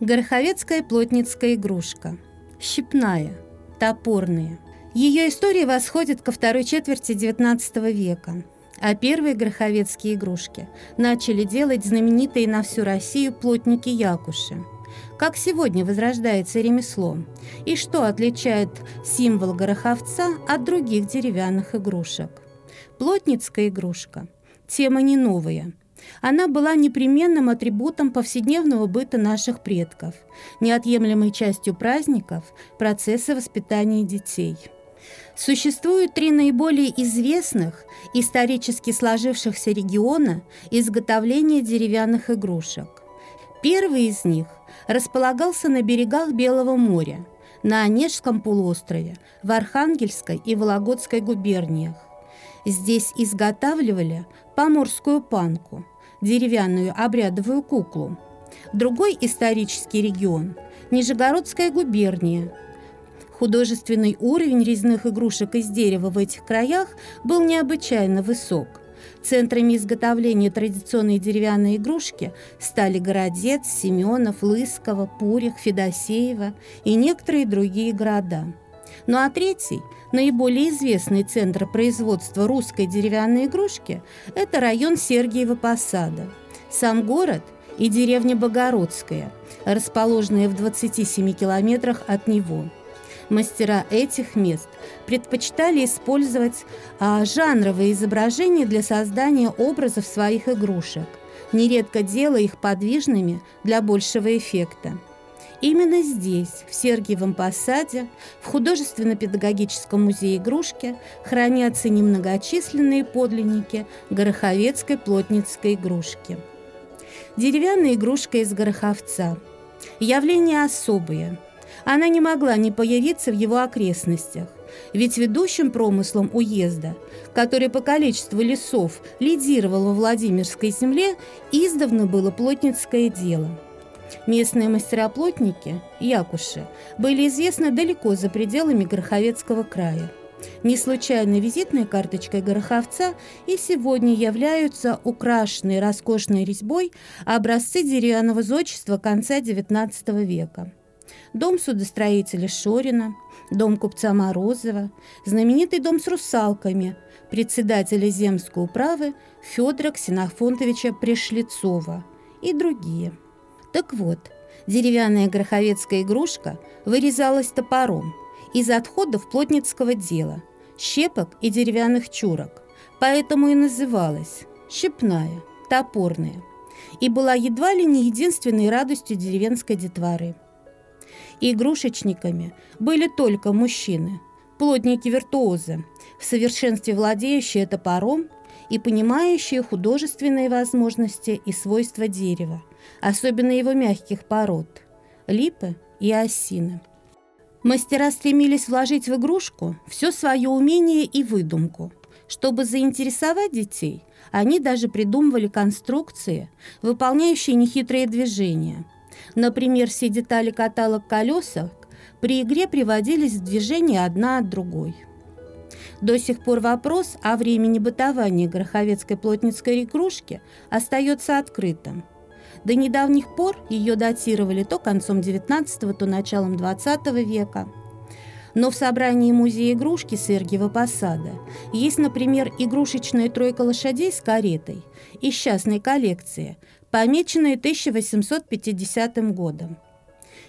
Гороховецкая плотницкая игрушка. Щипная. Топорная. Ее история восходит ко второй четверти XIX века. А первые гороховецкие игрушки начали делать знаменитые на всю Россию плотники Якуши. Как сегодня возрождается ремесло? И что отличает символ гороховца от других деревянных игрушек? Плотницкая игрушка – тема не новая – она была непременным атрибутом повседневного быта наших предков, неотъемлемой частью праздников, процесса воспитания детей. Существуют три наиболее известных, исторически сложившихся региона изготовления деревянных игрушек. Первый из них располагался на берегах Белого моря, на Онежском полуострове, в Архангельской и Вологодской губерниях. Здесь изготавливали поморскую панку, деревянную обрядовую куклу. Другой исторический регион – Нижегородская губерния. Художественный уровень резных игрушек из дерева в этих краях был необычайно высок. Центрами изготовления традиционной деревянной игрушки стали Городец, Семенов, Лысково, Пурих, Федосеево и некоторые другие города. Ну а третий – Наиболее известный центр производства русской деревянной игрушки – это район Сергиева Посада. Сам город и деревня Богородская, расположенная в 27 километрах от него. Мастера этих мест предпочитали использовать а, жанровые изображения для создания образов своих игрушек, нередко делая их подвижными для большего эффекта. Именно здесь, в Сергиевом Посаде, в художественно-педагогическом музее игрушки, хранятся немногочисленные подлинники гороховецкой плотницкой игрушки. Деревянная игрушка из гороховца. Явление особое. Она не могла не появиться в его окрестностях, ведь ведущим промыслом уезда, который по количеству лесов лидировал во Владимирской земле, издавна было плотницкое дело – Местные мастера-плотники, якуши, были известны далеко за пределами Гороховецкого края. Не случайно визитной карточкой Гороховца и сегодня являются украшенные роскошной резьбой образцы деревянного зодчества конца XIX века. Дом судостроителя Шорина, дом купца Морозова, знаменитый дом с русалками, председателя земской управы Федора Ксенофонтовича Пришлицова и другие – так вот, деревянная гроховецкая игрушка вырезалась топором из отходов плотницкого дела, щепок и деревянных чурок, поэтому и называлась щепная, топорная, и была едва ли не единственной радостью деревенской детворы. Игрушечниками были только мужчины, плотники-виртуозы, в совершенстве владеющие топором и понимающие художественные возможности и свойства дерева, особенно его мягких пород – липы и осины. Мастера стремились вложить в игрушку все свое умение и выдумку. Чтобы заинтересовать детей, они даже придумывали конструкции, выполняющие нехитрые движения. Например, все детали каталог колесок при игре приводились в движение одна от другой. До сих пор вопрос о времени бытования Гороховецкой плотницкой игрушки остается открытым – до недавних пор ее датировали то концом XIX, то началом XX века. Но в собрании музея игрушки Сергиева Посада есть, например, игрушечная тройка лошадей с каретой из частной коллекции, помеченная 1850 годом.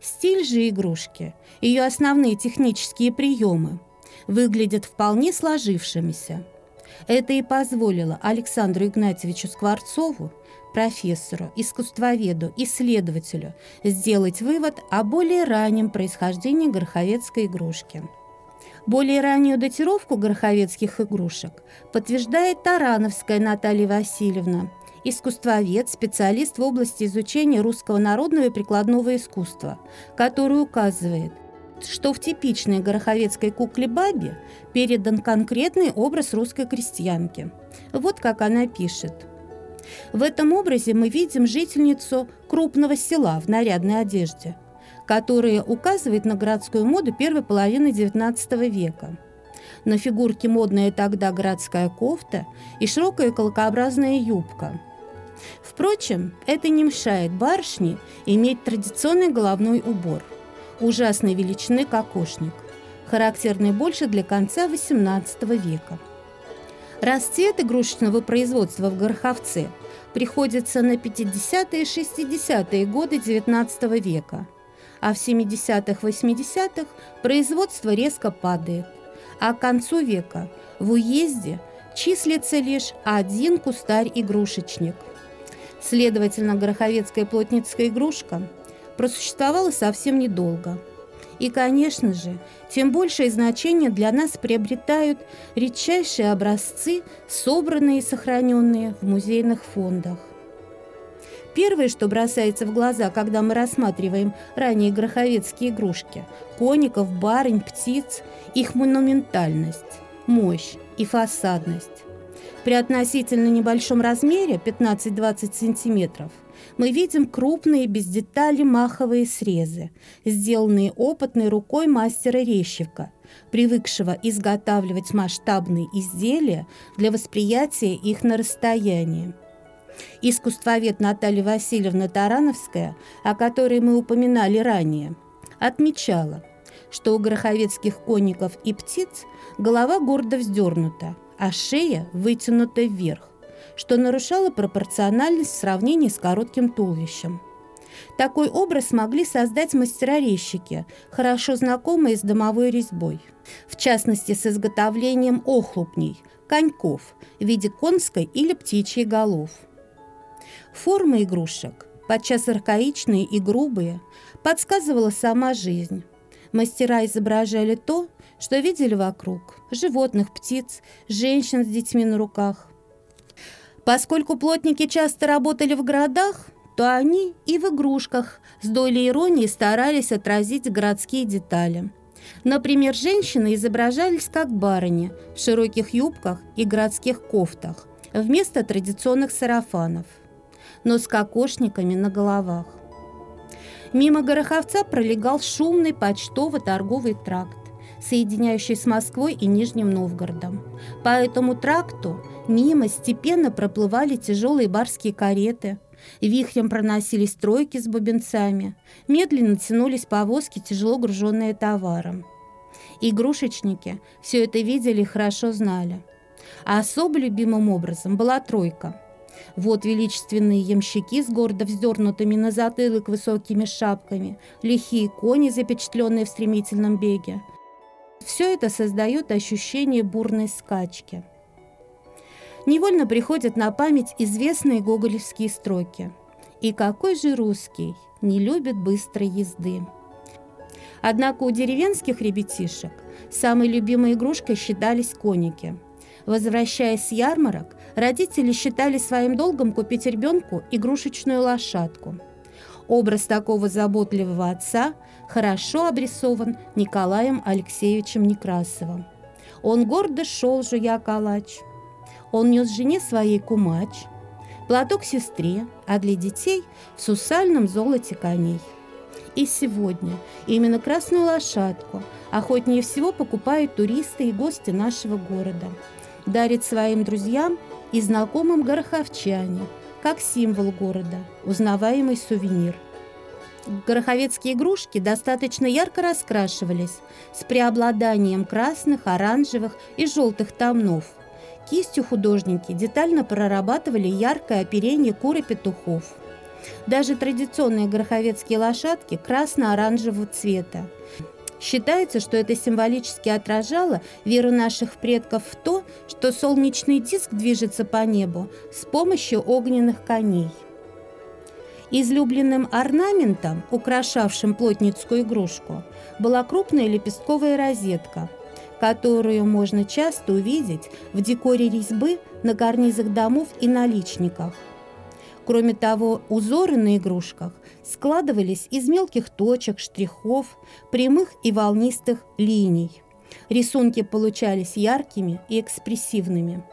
Стиль же игрушки, ее основные технические приемы выглядят вполне сложившимися. Это и позволило Александру Игнатьевичу Скворцову профессору, искусствоведу, исследователю сделать вывод о более раннем происхождении гороховецкой игрушки. Более раннюю датировку гороховецких игрушек подтверждает Тарановская Наталья Васильевна, искусствовед, специалист в области изучения русского народного и прикладного искусства, который указывает, что в типичной гороховецкой кукле Бабе передан конкретный образ русской крестьянки. Вот как она пишет – в этом образе мы видим жительницу крупного села в нарядной одежде, которая указывает на городскую моду первой половины XIX века. На фигурке модная тогда городская кофта и широкая колокообразная юбка. Впрочем, это не мешает барышне иметь традиционный головной убор, ужасной величины кокошник, характерный больше для конца XVIII века. Расцвет игрушечного производства в Гороховце приходится на 50-е и 60-е годы XIX века, а в 70-х-80-х производство резко падает, а к концу века в уезде числится лишь один кустарь-игрушечник. Следовательно, гороховецкая плотницкая игрушка просуществовала совсем недолго – и, конечно же, тем большее значение для нас приобретают редчайшие образцы, собранные и сохраненные в музейных фондах. Первое, что бросается в глаза, когда мы рассматриваем ранние гроховецкие игрушки – коников, барынь, птиц, их монументальность, мощь и фасадность. При относительно небольшом размере 15-20 сантиметров – мы видим крупные без деталей маховые срезы, сделанные опытной рукой мастера резчика, привыкшего изготавливать масштабные изделия для восприятия их на расстоянии. Искусствовед Наталья Васильевна Тарановская, о которой мы упоминали ранее, отмечала, что у гроховецких конников и птиц голова гордо вздернута, а шея вытянута вверх, что нарушало пропорциональность в сравнении с коротким туловищем. Такой образ могли создать мастера-резчики, хорошо знакомые с домовой резьбой. В частности, с изготовлением охлупней, коньков в виде конской или птичьей голов. Формы игрушек, подчас архаичные и грубые, подсказывала сама жизнь. Мастера изображали то, что видели вокруг – животных, птиц, женщин с детьми на руках. Поскольку плотники часто работали в городах, то они и в игрушках с долей иронии старались отразить городские детали. Например, женщины изображались как барыни в широких юбках и городских кофтах вместо традиционных сарафанов, но с кокошниками на головах. Мимо Гороховца пролегал шумный почтово-торговый тракт, соединяющий с Москвой и Нижним Новгородом. По этому тракту Мимо степенно проплывали тяжелые барские кареты, вихрем проносились тройки с бубенцами, медленно тянулись повозки, тяжело груженные товаром. Игрушечники все это видели и хорошо знали. А особо любимым образом была тройка. Вот величественные ямщики с гордо вздернутыми на затылок высокими шапками, лихие кони, запечатленные в стремительном беге. Все это создает ощущение бурной скачки – невольно приходят на память известные гоголевские строки. «И какой же русский не любит быстрой езды?» Однако у деревенских ребятишек самой любимой игрушкой считались коники. Возвращаясь с ярмарок, родители считали своим долгом купить ребенку игрушечную лошадку. Образ такого заботливого отца хорошо обрисован Николаем Алексеевичем Некрасовым. Он гордо шел, жуя калач – он нес жене своей кумач, платок сестре, а для детей в сусальном золоте коней. И сегодня именно красную лошадку охотнее всего покупают туристы и гости нашего города. Дарит своим друзьям и знакомым гороховчане, как символ города, узнаваемый сувенир. Гороховецкие игрушки достаточно ярко раскрашивались с преобладанием красных, оранжевых и желтых тонов – Кистью художники детально прорабатывали яркое оперение кур и петухов. Даже традиционные гороховецкие лошадки красно-оранжевого цвета. Считается, что это символически отражало веру наших предков в то, что солнечный диск движется по небу с помощью огненных коней. Излюбленным орнаментом, украшавшим плотницкую игрушку, была крупная лепестковая розетка – которую можно часто увидеть в декоре резьбы на карнизах домов и наличниках. Кроме того, узоры на игрушках складывались из мелких точек, штрихов, прямых и волнистых линий. Рисунки получались яркими и экспрессивными.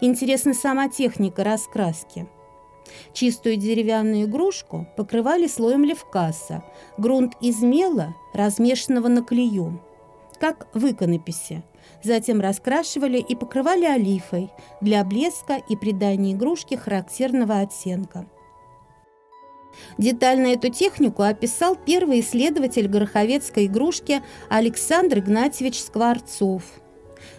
Интересна сама техника раскраски. Чистую деревянную игрушку покрывали слоем левкаса, грунт из мела, размешанного на клею как в иконописи, затем раскрашивали и покрывали олифой для блеска и придания игрушке характерного оттенка. Детально эту технику описал первый исследователь гороховецкой игрушки Александр Игнатьевич Скворцов.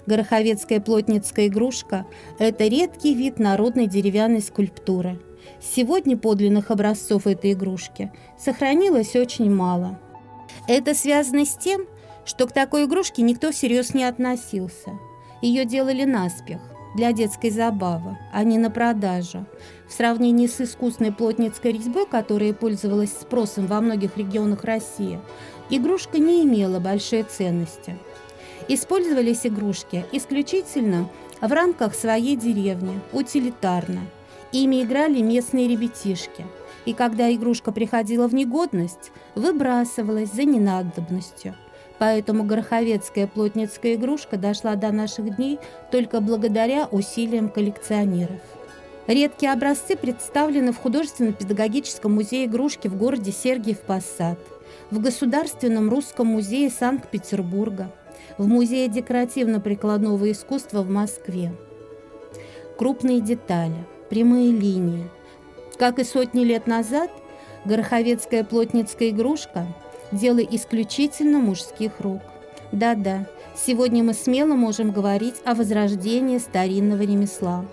Гороховецкая плотницкая игрушка – это редкий вид народной деревянной скульптуры. Сегодня подлинных образцов этой игрушки сохранилось очень мало. Это связано с тем, что к такой игрушке никто всерьез не относился. Ее делали наспех, для детской забавы, а не на продажу. В сравнении с искусной плотницкой резьбой, которая пользовалась спросом во многих регионах России, игрушка не имела большой ценности. Использовались игрушки исключительно в рамках своей деревни, утилитарно. Ими играли местные ребятишки. И когда игрушка приходила в негодность, выбрасывалась за ненадобностью – Поэтому гороховецкая плотницкая игрушка дошла до наших дней только благодаря усилиям коллекционеров. Редкие образцы представлены в художественно-педагогическом музее игрушки в городе Сергиев Посад, в Государственном русском музее Санкт-Петербурга, в Музее декоративно-прикладного искусства в Москве. Крупные детали, прямые линии. Как и сотни лет назад, гороховецкая плотницкая игрушка – дело исключительно мужских рук. Да-да, сегодня мы смело можем говорить о возрождении старинного ремесла.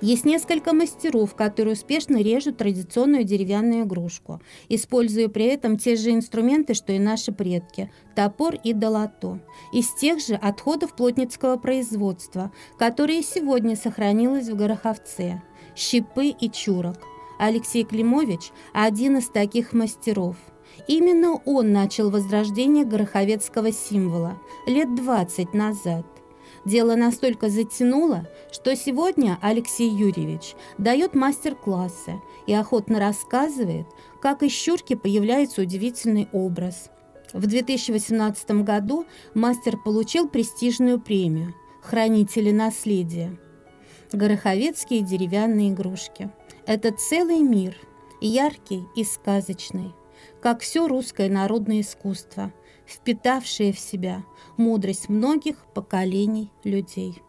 Есть несколько мастеров, которые успешно режут традиционную деревянную игрушку, используя при этом те же инструменты, что и наши предки – топор и долото, из тех же отходов плотницкого производства, которые сегодня сохранилось в Гороховце – щипы и чурок. Алексей Климович – один из таких мастеров – Именно он начал возрождение гороховецкого символа лет 20 назад. Дело настолько затянуло, что сегодня Алексей Юрьевич дает мастер-классы и охотно рассказывает, как из щурки появляется удивительный образ. В 2018 году мастер получил престижную премию «Хранители наследия». Гороховецкие деревянные игрушки – это целый мир, яркий и сказочный как все русское народное искусство, впитавшее в себя мудрость многих поколений людей.